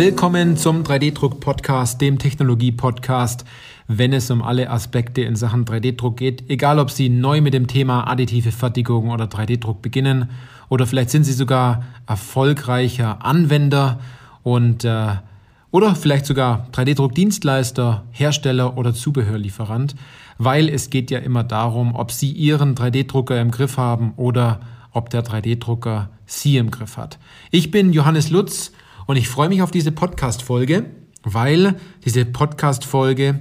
Willkommen zum 3D-Druck-Podcast, dem Technologie-Podcast, wenn es um alle Aspekte in Sachen 3D-Druck geht. Egal, ob Sie neu mit dem Thema additive Fertigung oder 3D-Druck beginnen oder vielleicht sind Sie sogar erfolgreicher Anwender und äh, oder vielleicht sogar 3D-Druck-Dienstleister, Hersteller oder Zubehörlieferant, weil es geht ja immer darum, ob Sie Ihren 3D-Drucker im Griff haben oder ob der 3D-Drucker Sie im Griff hat. Ich bin Johannes Lutz und ich freue mich auf diese Podcast-Folge, weil diese Podcast-Folge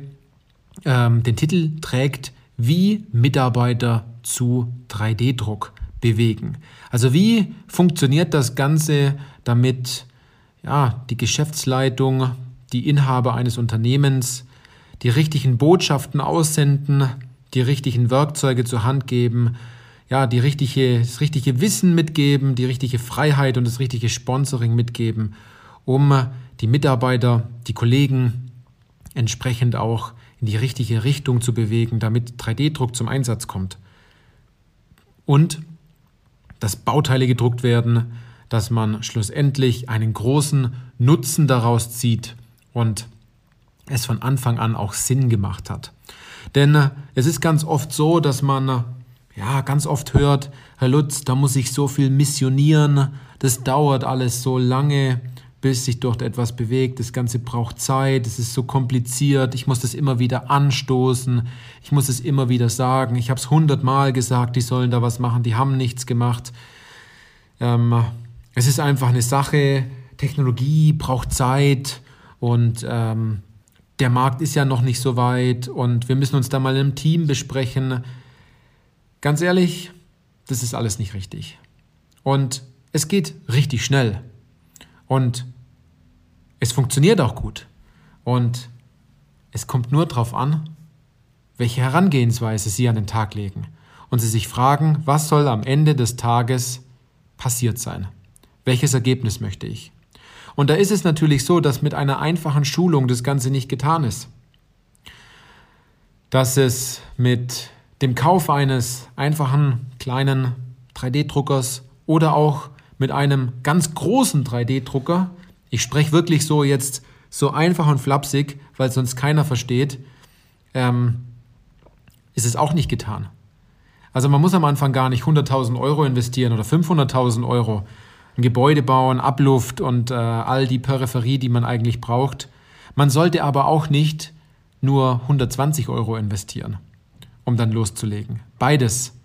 ähm, den Titel trägt, wie Mitarbeiter zu 3D-Druck bewegen. Also wie funktioniert das Ganze, damit ja, die Geschäftsleitung, die Inhaber eines Unternehmens die richtigen Botschaften aussenden, die richtigen Werkzeuge zur Hand geben, ja, die richtige, das richtige Wissen mitgeben, die richtige Freiheit und das richtige Sponsoring mitgeben, um die Mitarbeiter, die Kollegen entsprechend auch in die richtige Richtung zu bewegen, damit 3D-Druck zum Einsatz kommt. Und dass Bauteile gedruckt werden, dass man schlussendlich einen großen Nutzen daraus zieht und es von Anfang an auch Sinn gemacht hat. Denn es ist ganz oft so, dass man ja ganz oft hört, Herr Lutz, da muss ich so viel missionieren, das dauert alles so lange, bis sich dort etwas bewegt. Das Ganze braucht Zeit, es ist so kompliziert, ich muss das immer wieder anstoßen, ich muss es immer wieder sagen. Ich habe es hundertmal gesagt, die sollen da was machen, die haben nichts gemacht. Ähm, es ist einfach eine Sache, Technologie braucht Zeit und ähm, der Markt ist ja noch nicht so weit und wir müssen uns da mal im Team besprechen. Ganz ehrlich, das ist alles nicht richtig. Und es geht richtig schnell. Und es funktioniert auch gut. Und es kommt nur darauf an, welche Herangehensweise Sie an den Tag legen. Und Sie sich fragen, was soll am Ende des Tages passiert sein? Welches Ergebnis möchte ich? Und da ist es natürlich so, dass mit einer einfachen Schulung das Ganze nicht getan ist. Dass es mit dem Kauf eines einfachen kleinen 3D-Druckers oder auch mit einem ganz großen 3D-Drucker, ich spreche wirklich so jetzt so einfach und flapsig, weil sonst keiner versteht, ähm, ist es auch nicht getan. Also man muss am Anfang gar nicht 100.000 Euro investieren oder 500.000 Euro, ein Gebäude bauen, Abluft und äh, all die Peripherie, die man eigentlich braucht. Man sollte aber auch nicht nur 120 Euro investieren, um dann loszulegen. Beides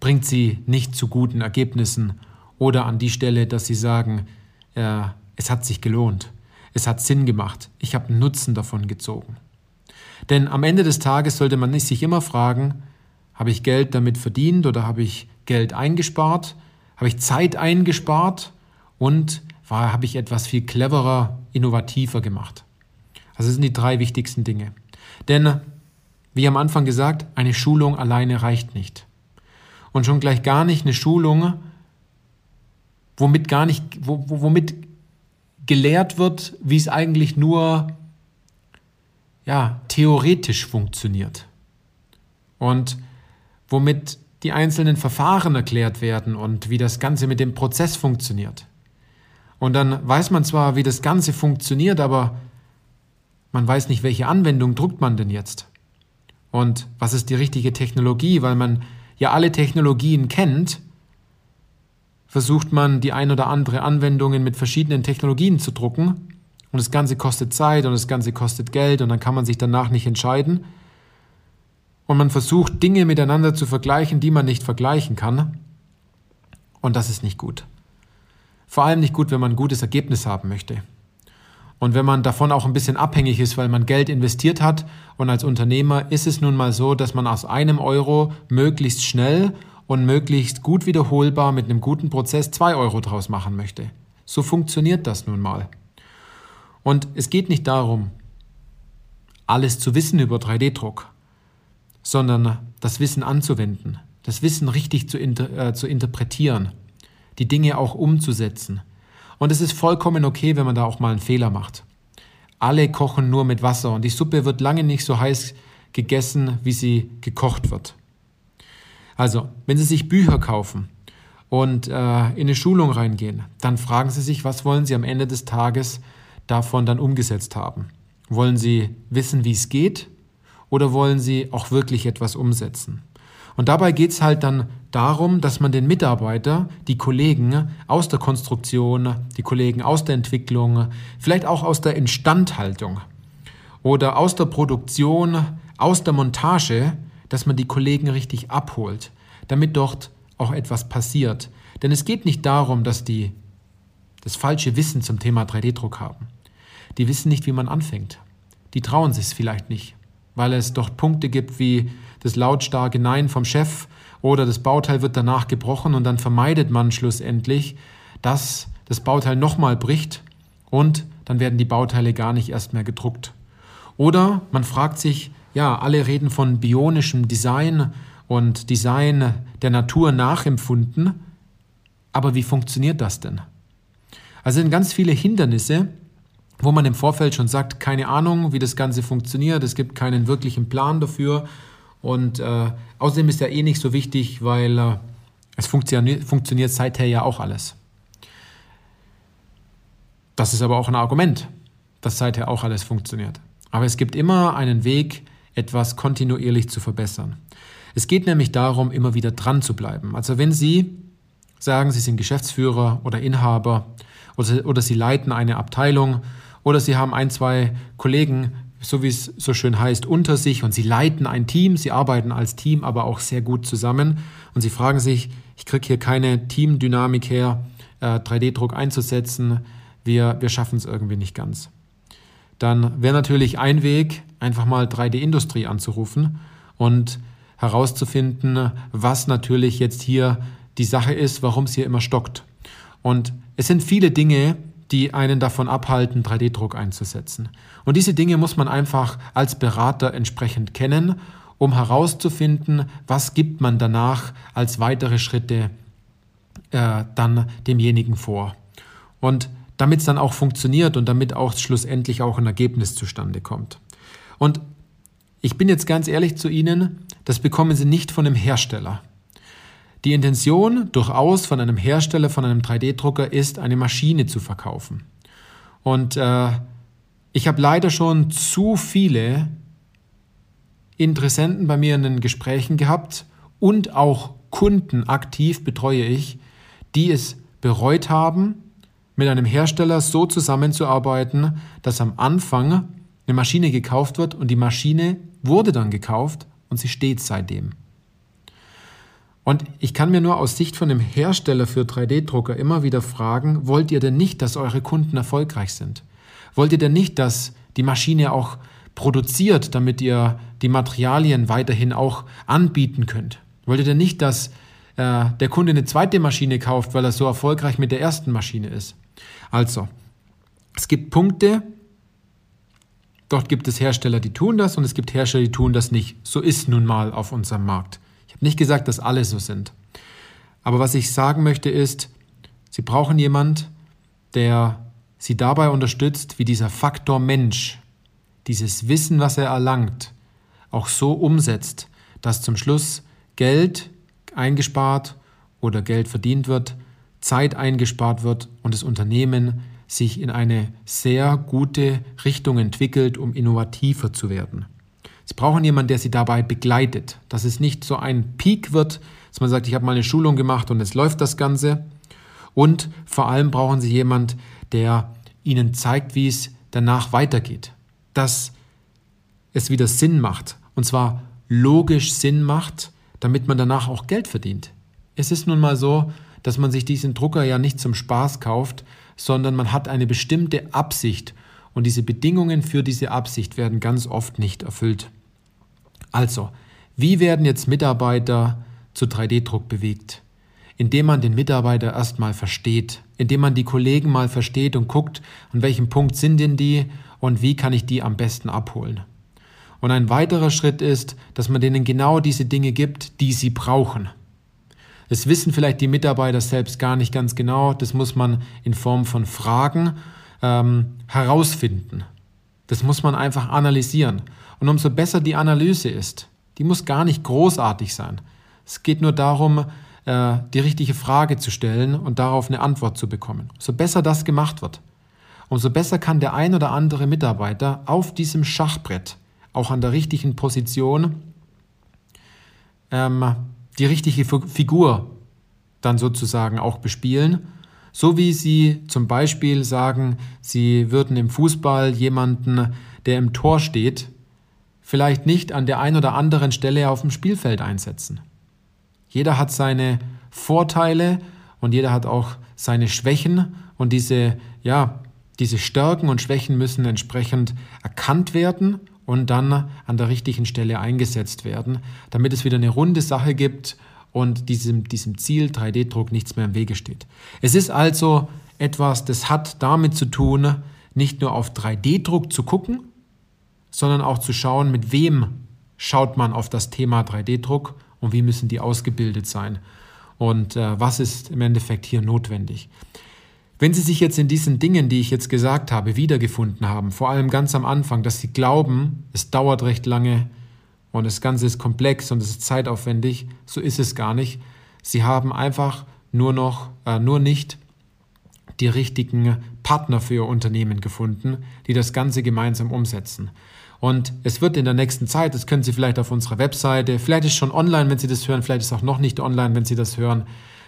bringt sie nicht zu guten Ergebnissen oder an die Stelle, dass sie sagen, äh, es hat sich gelohnt, es hat Sinn gemacht, ich habe Nutzen davon gezogen. Denn am Ende des Tages sollte man sich immer fragen, habe ich Geld damit verdient oder habe ich Geld eingespart, habe ich Zeit eingespart und war, habe ich etwas viel cleverer, innovativer gemacht. Also das sind die drei wichtigsten Dinge. Denn, wie am Anfang gesagt, eine Schulung alleine reicht nicht. Und schon gleich gar nicht eine Schulung, womit gar nicht, womit gelehrt wird, wie es eigentlich nur ja, theoretisch funktioniert. Und womit die einzelnen Verfahren erklärt werden und wie das Ganze mit dem Prozess funktioniert. Und dann weiß man zwar, wie das Ganze funktioniert, aber man weiß nicht, welche Anwendung druckt man denn jetzt. Und was ist die richtige Technologie, weil man ja alle Technologien kennt, versucht man die ein oder andere Anwendungen mit verschiedenen Technologien zu drucken und das Ganze kostet Zeit und das Ganze kostet Geld und dann kann man sich danach nicht entscheiden. Und man versucht Dinge miteinander zu vergleichen, die man nicht vergleichen kann. Und das ist nicht gut. Vor allem nicht gut, wenn man ein gutes Ergebnis haben möchte. Und wenn man davon auch ein bisschen abhängig ist, weil man Geld investiert hat und als Unternehmer ist es nun mal so, dass man aus einem Euro möglichst schnell und möglichst gut wiederholbar mit einem guten Prozess zwei Euro draus machen möchte. So funktioniert das nun mal. Und es geht nicht darum, alles zu wissen über 3D-Druck, sondern das Wissen anzuwenden, das Wissen richtig zu, inter äh, zu interpretieren, die Dinge auch umzusetzen. Und es ist vollkommen okay, wenn man da auch mal einen Fehler macht. Alle kochen nur mit Wasser und die Suppe wird lange nicht so heiß gegessen, wie sie gekocht wird. Also, wenn Sie sich Bücher kaufen und äh, in eine Schulung reingehen, dann fragen Sie sich, was wollen Sie am Ende des Tages davon dann umgesetzt haben? Wollen Sie wissen, wie es geht oder wollen Sie auch wirklich etwas umsetzen? Und dabei geht es halt dann darum, dass man den Mitarbeiter, die Kollegen aus der Konstruktion, die Kollegen aus der Entwicklung, vielleicht auch aus der Instandhaltung oder aus der Produktion, aus der Montage, dass man die Kollegen richtig abholt, damit dort auch etwas passiert. Denn es geht nicht darum, dass die das falsche Wissen zum Thema 3D-Druck haben. Die wissen nicht, wie man anfängt. Die trauen sich es vielleicht nicht, weil es dort Punkte gibt wie das lautstarke Nein vom Chef oder das Bauteil wird danach gebrochen und dann vermeidet man schlussendlich, dass das Bauteil nochmal bricht und dann werden die Bauteile gar nicht erst mehr gedruckt. Oder man fragt sich, ja, alle reden von bionischem Design und Design der Natur nachempfunden, aber wie funktioniert das denn? Also sind ganz viele Hindernisse, wo man im Vorfeld schon sagt, keine Ahnung, wie das Ganze funktioniert, es gibt keinen wirklichen Plan dafür und äh, außerdem ist ja eh nicht so wichtig, weil äh, es funktioniert, funktioniert seither ja auch alles. Das ist aber auch ein Argument, dass seither auch alles funktioniert. Aber es gibt immer einen Weg, etwas kontinuierlich zu verbessern. Es geht nämlich darum, immer wieder dran zu bleiben. Also wenn Sie sagen, Sie sind Geschäftsführer oder Inhaber oder, oder Sie leiten eine Abteilung oder Sie haben ein, zwei Kollegen, so wie es so schön heißt, unter sich und sie leiten ein Team, sie arbeiten als Team aber auch sehr gut zusammen und sie fragen sich, ich kriege hier keine Teamdynamik her, äh, 3D-Druck einzusetzen, wir, wir schaffen es irgendwie nicht ganz. Dann wäre natürlich ein Weg, einfach mal 3D-Industrie anzurufen und herauszufinden, was natürlich jetzt hier die Sache ist, warum es hier immer stockt. Und es sind viele Dinge, die einen davon abhalten, 3D-Druck einzusetzen. Und diese Dinge muss man einfach als Berater entsprechend kennen, um herauszufinden, was gibt man danach als weitere Schritte äh, dann demjenigen vor. Und damit es dann auch funktioniert und damit auch schlussendlich auch ein Ergebnis zustande kommt. Und ich bin jetzt ganz ehrlich zu Ihnen, das bekommen Sie nicht von einem Hersteller. Die Intention durchaus von einem Hersteller, von einem 3D-Drucker ist, eine Maschine zu verkaufen. Und äh, ich habe leider schon zu viele Interessenten bei mir in den Gesprächen gehabt und auch Kunden aktiv betreue ich, die es bereut haben, mit einem Hersteller so zusammenzuarbeiten, dass am Anfang eine Maschine gekauft wird und die Maschine wurde dann gekauft und sie steht seitdem. Und ich kann mir nur aus Sicht von dem Hersteller für 3D-Drucker immer wieder fragen, wollt ihr denn nicht, dass eure Kunden erfolgreich sind? Wollt ihr denn nicht, dass die Maschine auch produziert, damit ihr die Materialien weiterhin auch anbieten könnt? Wollt ihr denn nicht, dass äh, der Kunde eine zweite Maschine kauft, weil er so erfolgreich mit der ersten Maschine ist? Also, es gibt Punkte, dort gibt es Hersteller, die tun das und es gibt Hersteller, die tun das nicht. So ist nun mal auf unserem Markt habe nicht gesagt, dass alle so sind. Aber was ich sagen möchte ist, Sie brauchen jemand, der Sie dabei unterstützt, wie dieser Faktor Mensch, dieses Wissen, was er erlangt, auch so umsetzt, dass zum Schluss Geld eingespart oder Geld verdient wird, Zeit eingespart wird und das Unternehmen sich in eine sehr gute Richtung entwickelt, um innovativer zu werden. Sie brauchen jemanden, der Sie dabei begleitet, dass es nicht so ein Peak wird, dass man sagt, ich habe mal eine Schulung gemacht und es läuft das Ganze. Und vor allem brauchen Sie jemanden, der Ihnen zeigt, wie es danach weitergeht, dass es wieder Sinn macht und zwar logisch Sinn macht, damit man danach auch Geld verdient. Es ist nun mal so, dass man sich diesen Drucker ja nicht zum Spaß kauft, sondern man hat eine bestimmte Absicht und diese Bedingungen für diese Absicht werden ganz oft nicht erfüllt. Also, wie werden jetzt Mitarbeiter zu 3D-Druck bewegt? Indem man den Mitarbeiter erstmal versteht, indem man die Kollegen mal versteht und guckt, an welchem Punkt sind denn die und wie kann ich die am besten abholen. Und ein weiterer Schritt ist, dass man denen genau diese Dinge gibt, die sie brauchen. Das wissen vielleicht die Mitarbeiter selbst gar nicht ganz genau, das muss man in Form von Fragen ähm, herausfinden. Das muss man einfach analysieren. Und umso besser die Analyse ist, die muss gar nicht großartig sein. Es geht nur darum, äh, die richtige Frage zu stellen und darauf eine Antwort zu bekommen. So besser das gemacht wird, umso besser kann der ein oder andere Mitarbeiter auf diesem Schachbrett, auch an der richtigen Position, ähm, die richtige Figur dann sozusagen auch bespielen. So wie Sie zum Beispiel sagen, Sie würden im Fußball jemanden, der im Tor steht, vielleicht nicht an der einen oder anderen Stelle auf dem Spielfeld einsetzen. Jeder hat seine Vorteile und jeder hat auch seine Schwächen und diese, ja, diese Stärken und Schwächen müssen entsprechend erkannt werden und dann an der richtigen Stelle eingesetzt werden, damit es wieder eine runde Sache gibt und diesem, diesem Ziel 3D-Druck nichts mehr im Wege steht. Es ist also etwas, das hat damit zu tun, nicht nur auf 3D-Druck zu gucken, sondern auch zu schauen, mit wem schaut man auf das Thema 3D-Druck und wie müssen die ausgebildet sein und äh, was ist im Endeffekt hier notwendig. Wenn Sie sich jetzt in diesen Dingen, die ich jetzt gesagt habe, wiedergefunden haben, vor allem ganz am Anfang, dass Sie glauben, es dauert recht lange und das Ganze ist komplex und es ist zeitaufwendig, so ist es gar nicht. Sie haben einfach nur noch, äh, nur nicht die richtigen Partner für Ihr Unternehmen gefunden, die das Ganze gemeinsam umsetzen. Und es wird in der nächsten Zeit, das können Sie vielleicht auf unserer Webseite, vielleicht ist schon online, wenn Sie das hören, vielleicht ist auch noch nicht online, wenn Sie das hören,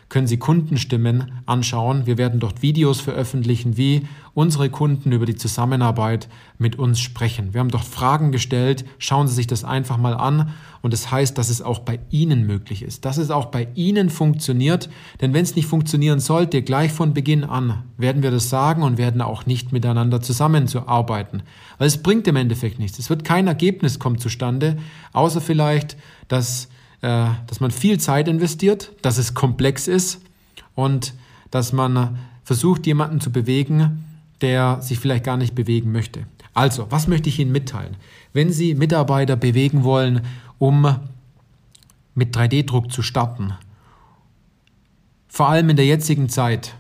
können Sie Kundenstimmen anschauen. Wir werden dort Videos veröffentlichen, wie unsere Kunden über die Zusammenarbeit mit uns sprechen. Wir haben dort Fragen gestellt. Schauen Sie sich das einfach mal an. Und das heißt, dass es auch bei Ihnen möglich ist, dass es auch bei Ihnen funktioniert. Denn wenn es nicht funktionieren sollte, gleich von Beginn an, werden wir das sagen und werden auch nicht miteinander zusammenzuarbeiten. Weil es bringt im Endeffekt nichts. Es wird kein Ergebnis kommen zustande, außer vielleicht, dass dass man viel Zeit investiert, dass es komplex ist und dass man versucht, jemanden zu bewegen, der sich vielleicht gar nicht bewegen möchte. Also, was möchte ich Ihnen mitteilen? Wenn Sie Mitarbeiter bewegen wollen, um mit 3D-Druck zu starten, vor allem in der jetzigen Zeit,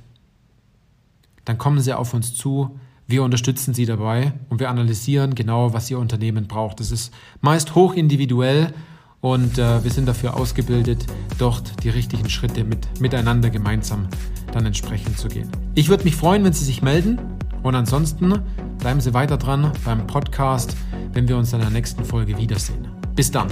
dann kommen Sie auf uns zu. Wir unterstützen Sie dabei und wir analysieren genau, was Ihr Unternehmen braucht. Das ist meist hoch individuell und äh, wir sind dafür ausgebildet, dort die richtigen Schritte mit, miteinander gemeinsam dann entsprechend zu gehen. Ich würde mich freuen, wenn Sie sich melden und ansonsten bleiben Sie weiter dran beim Podcast, wenn wir uns in der nächsten Folge wiedersehen. Bis dann.